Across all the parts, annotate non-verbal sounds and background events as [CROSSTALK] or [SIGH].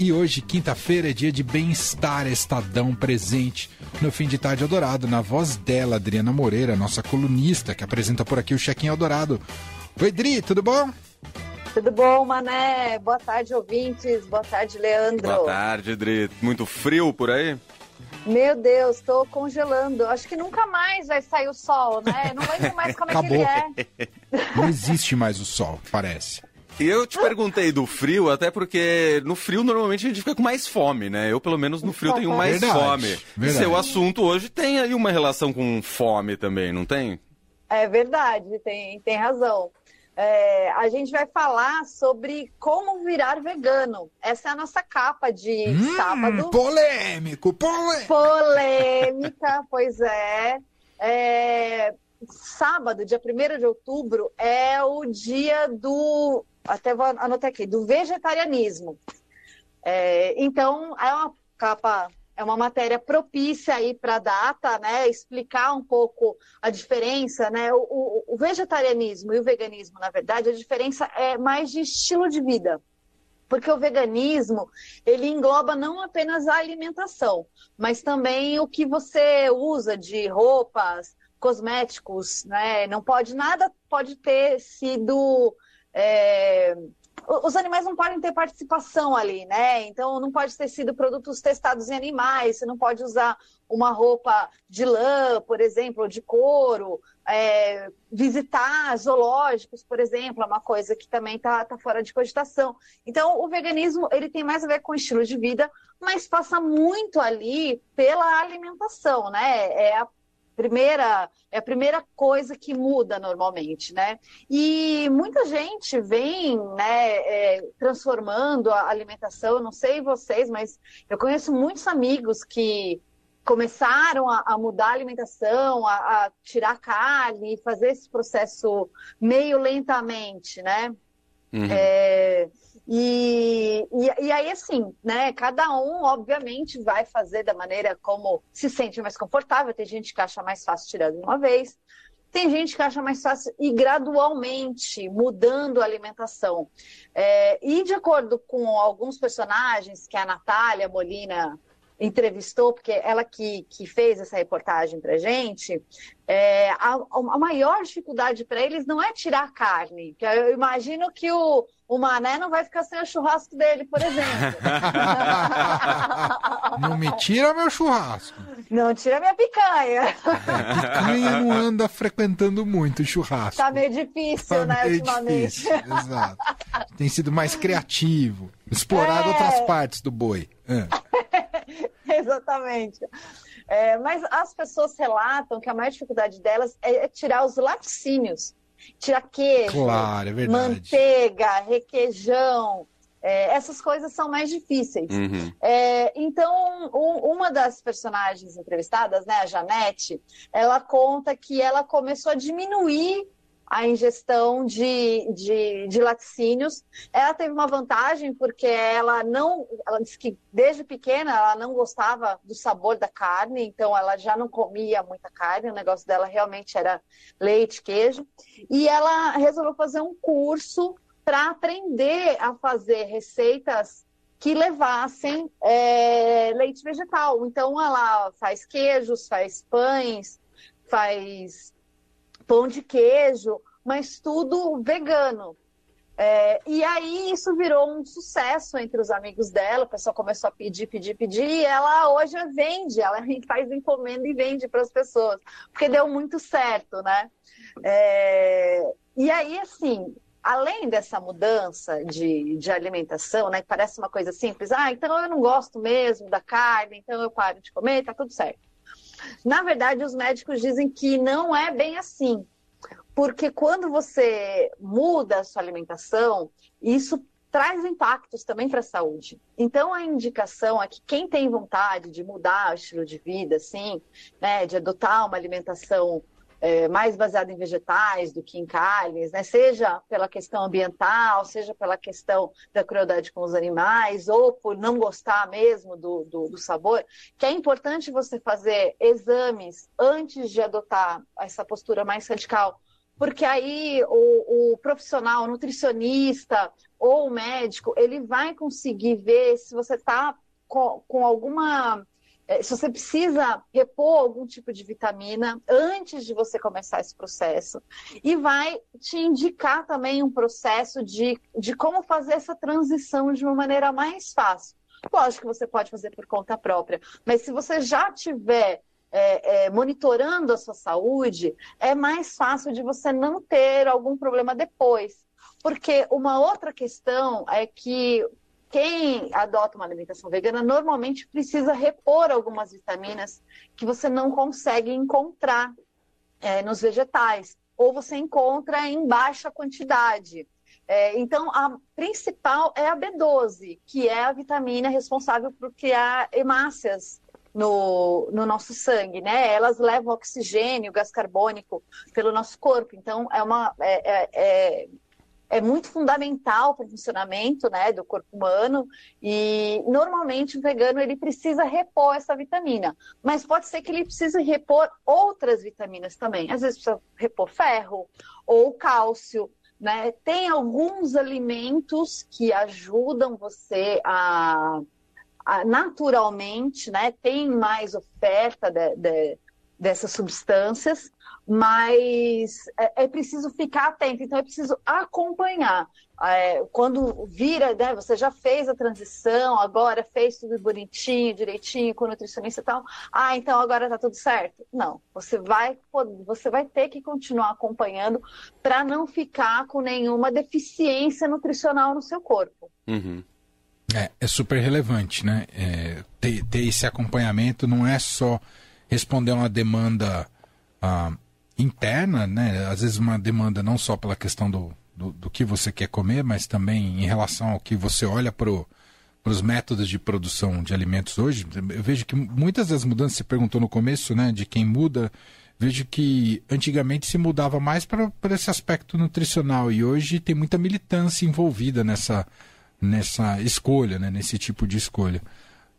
E hoje, quinta-feira, é dia de bem-estar Estadão presente no fim de tarde Eldorado, na voz dela, Adriana Moreira, nossa colunista, que apresenta por aqui o Chequinho Eldorado. Oi, Dri, tudo bom? Tudo bom, Mané? Boa tarde, ouvintes. Boa tarde, Leandro. Boa tarde, Dri. Muito frio por aí? Meu Deus, estou congelando. Acho que nunca mais vai sair o sol, né? Não lembro mais como Acabou. é que ele é. Não existe mais o sol, parece. E eu te perguntei do frio, até porque no frio normalmente a gente fica com mais fome, né? Eu, pelo menos, no frio tenho mais Verdade, fome. verdade. E seu assunto hoje tem aí uma relação com fome também, não tem? É verdade, tem, tem razão. É, a gente vai falar sobre como virar vegano. Essa é a nossa capa de Hum, sábado. polêmico, polêmico. Polêmica, [LAUGHS] pois é. É, Sábado, dia 1 de outubro, é o dia do. Até vou anotar aqui, do vegetarianismo. É, então, é uma capa, é uma matéria propícia aí para a data, né? Explicar um pouco a diferença, né? O, o- o vegetarianismo e o veganismo, na verdade, a diferença é mais de estilo de vida. Porque o veganismo, ele engloba não apenas a alimentação, mas também o que você usa de roupas, cosméticos, né? Não pode, nada pode ter sido... é, Os animais não podem ter participação ali, né? Então não pode ter sido produtos testados em animais, você não pode usar uma roupa de lã, por exemplo, ou de couro, é, visitar zoológicos, por exemplo, é uma coisa que também está fora de cogitação. Então, o veganismo ele tem mais a ver com o estilo de vida, mas passa muito ali pela alimentação, né? É a primeira é a primeira coisa que muda normalmente, né? E muita gente vem, né, é, transformando a alimentação. Eu não sei vocês, mas eu conheço muitos amigos que começaram a, a mudar a alimentação, a, a tirar carne, fazer esse processo meio lentamente, né? Uhum. É, e, e, e aí, assim, né? Cada um, obviamente, vai fazer da maneira como se sente mais confortável. Tem gente que acha mais fácil tirar de uma vez. Tem gente que acha mais fácil ir gradualmente mudando a alimentação. É, e de acordo com alguns personagens que a Natália Molina entrevistou, porque ela que, que fez essa reportagem pra gente, é, a, a maior dificuldade para eles não é tirar a carne, que eu imagino que o, o Mané não vai ficar sem o churrasco dele, por exemplo. [LAUGHS] Não me tira meu churrasco. não tira minha picanha. Picanha não anda frequentando muito o churrasco. Tá meio difícil, Tá né, meio ultimamente. difícil, Exato. Tem sido mais criativo. Explorado É. outras partes do boi. Ah. Exatamente. É, mas as pessoas relatam que a maior dificuldade delas é, é tirar os laticínios. Tirar queijo, Claro, é manteiga, requeijão. é, essas coisas são mais difíceis. Uhum. É, então, um- uma das personagens entrevistadas, né, a Janete, ela conta que ela começou a diminuir a ingestão de, de, de laticínios. Ela teve uma vantagem porque ela não, ela disse que desde pequena ela não gostava do sabor da carne, então ela já não comia muita carne, o negócio dela realmente era leite, queijo. E ela resolveu fazer um curso para aprender a fazer receitas que levassem é, leite vegetal. Então, ela faz queijos, faz pães, faz pão de queijo, mas tudo vegano. É, e aí isso virou um sucesso entre os amigos dela, o pessoal começou a pedir, pedir, pedir, e ela hoje vende, ela [LAUGHS] faz encomenda e vende para as pessoas, porque deu muito certo, né? É, e aí, assim, além dessa mudança de, de alimentação, né, que parece uma coisa simples, ah, então eu não gosto mesmo da carne, então eu paro de comer, tá tudo certo. Na verdade, os médicos dizem que não é bem assim, porque quando você muda a sua alimentação, isso traz impactos também para a saúde. Então, a indicação é que quem tem vontade de mudar o estilo de vida, assim, né, de adotar uma alimentação é, mais baseada em vegetais do que em carnes, né? seja pela questão ambiental, seja pela questão da crueldade com os animais, ou por não gostar mesmo do, do, do sabor, que é importante você fazer exames antes de adotar essa postura mais radical, porque aí o, o profissional, o nutricionista ou o médico, ele vai conseguir ver se você está com, com alguma se você precisa repor algum tipo de vitamina antes de você começar esse processo. E vai te indicar também um processo de, de como fazer essa transição de uma maneira mais fácil. Lógico que você pode fazer por conta própria, mas se você já tiver é, é, monitorando a sua saúde, é mais fácil de você não ter algum problema depois. Porque uma outra questão é que quem adota uma alimentação vegana normalmente precisa repor algumas vitaminas que você não consegue encontrar é, nos vegetais, ou você encontra em baixa quantidade. É, então, a principal é a B12, que é a vitamina responsável por criar hemácias no, no nosso sangue, né? Elas levam oxigênio, gás carbônico pelo nosso corpo. Então, é uma. É, é, muito fundamental para o funcionamento né, do corpo humano e normalmente o vegano ele precisa repor essa vitamina, mas pode ser que ele precise repor outras vitaminas também. Às vezes precisa repor ferro ou cálcio. Né? Tem alguns alimentos que ajudam você a, a naturalmente, né? Tem mais oferta de, de, dessas substâncias, mas é, é, preciso ficar atento, então é preciso acompanhar. É, quando vira, né, você já fez a transição, agora fez tudo bonitinho, direitinho, com o nutricionista e tal, ah, então agora está tudo certo. Não, você vai, você vai ter que continuar acompanhando para não ficar com nenhuma deficiência nutricional no seu corpo. Uhum. É, é super relevante, né? É, ter, ter esse acompanhamento não é só responder a uma demanda ah, interna, né? Às vezes uma demanda não só pela questão do, do, do que você quer comer, mas também em relação ao que você olha para os métodos de produção de alimentos hoje. Eu vejo que muitas das mudanças, você perguntou no começo, né? De quem muda, vejo que antigamente se mudava mais para esse aspecto nutricional e hoje tem muita militância envolvida nessa, nessa escolha, né? Nesse tipo de escolha.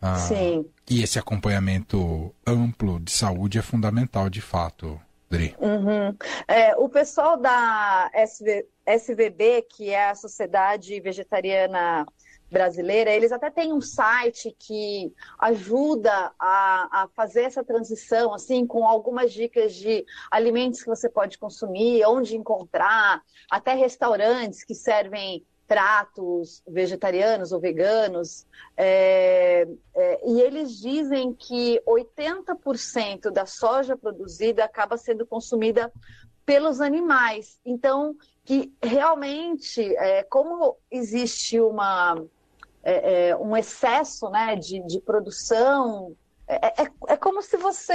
Ah, Sim. E esse acompanhamento amplo de saúde é fundamental, de fato, Dri. Uhum. É, o pessoal da SV, SVB, que é a Sociedade Vegetariana Brasileira, eles até têm um site que ajuda a, a fazer essa transição, assim, com algumas dicas de alimentos que você pode consumir, onde encontrar, até restaurantes que servem pratos vegetarianos ou veganos, é, é, e eles dizem que 80% da soja produzida acaba sendo consumida pelos animais. Então, que realmente, é, como existe uma, é, é, um excesso né, de, de produção é, é, como se você.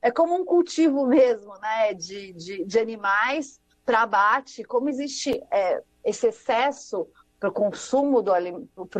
É como um cultivo mesmo, né? De, de, de animais para abate, como existe esse excesso para o consumo, do,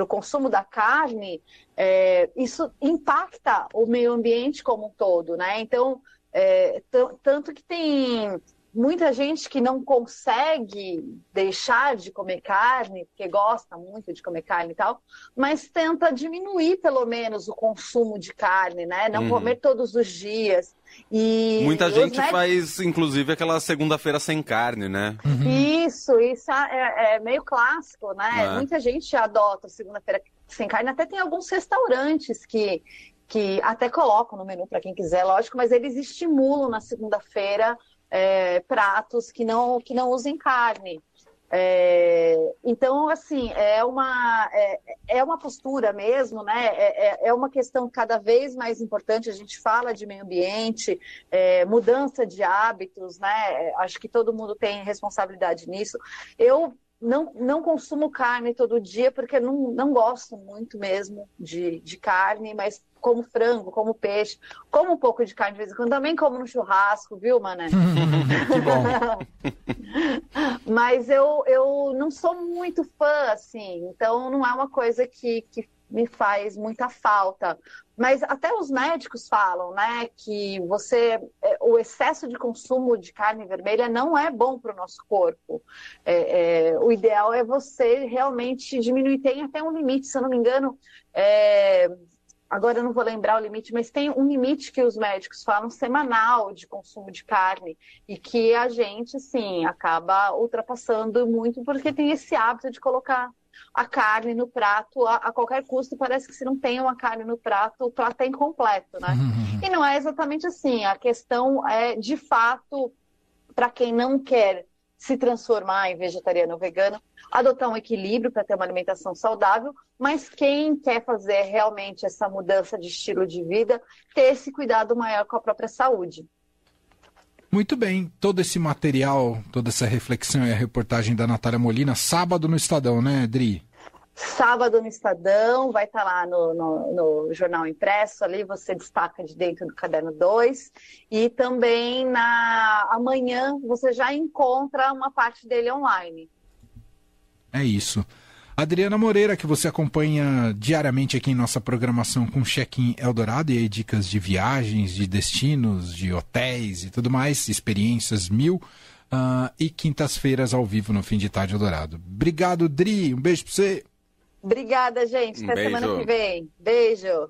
consumo da carne, é, isso impacta o meio ambiente como um todo, né? Então, é, tanto que tem muita gente que não consegue deixar de comer carne, porque gosta muito de comer carne e tal, mas tenta diminuir pelo menos o consumo de carne, né? Não uhum. comer todos os dias. E Muita gente médicos... faz, inclusive, aquela segunda-feira sem carne, né? Uhum. Isso, isso é, é, meio clássico, né? É. Muita gente adota segunda-feira sem carne. Até tem alguns restaurantes que, que até colocam no menu para quem quiser, lógico, mas eles estimulam na segunda-feira é, pratos que não, que não usem carne. É, então, assim, é uma, é, é, uma postura mesmo, né? É, é, é uma questão cada vez mais importante. A gente fala de meio ambiente, é, mudança de hábitos, né? Acho que todo mundo tem responsabilidade nisso. Eu não, não consumo carne todo dia porque não, não gosto muito mesmo de, de carne, mas como frango, como peixe, como um pouco de carne de vez em quando, também como no churrasco, viu, mané? [LAUGHS] que bom. mas eu, eu não sou muito fã, assim, então não é uma coisa que, que me faz muita falta. Mas até os médicos falam, né, que você, é, o excesso de consumo de carne vermelha não é bom para o nosso corpo. É, é, o ideal é você realmente diminuir. Tem até um limite, se eu não me engano, é, agora eu não vou lembrar o limite, mas tem um limite que os médicos falam semanal de consumo de carne e que a gente, sim, acaba ultrapassando muito porque tem esse hábito de colocar a carne no prato a, a, qualquer custo. Parece que se não tem uma carne no prato, o prato é incompleto, né? Uhum. E não é exatamente assim. A questão é, de fato, para quem não quer se transformar em vegetariano ou vegano, adotar um equilíbrio para ter uma alimentação saudável, mas quem quer fazer realmente essa mudança de estilo de vida, ter esse cuidado maior com a própria saúde. Muito bem, todo esse material, toda essa reflexão e a reportagem da Natália Molina, sábado no Estadão, né, Dri? Sábado no Estadão, vai estar tá lá no, no, no, jornal impresso, ali você destaca de dentro do caderno 2. E também na amanhã você já encontra uma parte dele online. É isso. Adriana Moreira, que você acompanha diariamente aqui em nossa programação com Check-in Eldorado e aí dicas de viagens, de destinos, de hotéis e tudo mais, experiências mil. Uh, e quintas-feiras ao vivo no Fim de Tarde Eldorado. Obrigado, Dri. Um beijo pra você. Obrigada, gente. Até um semana que vem. Beijo.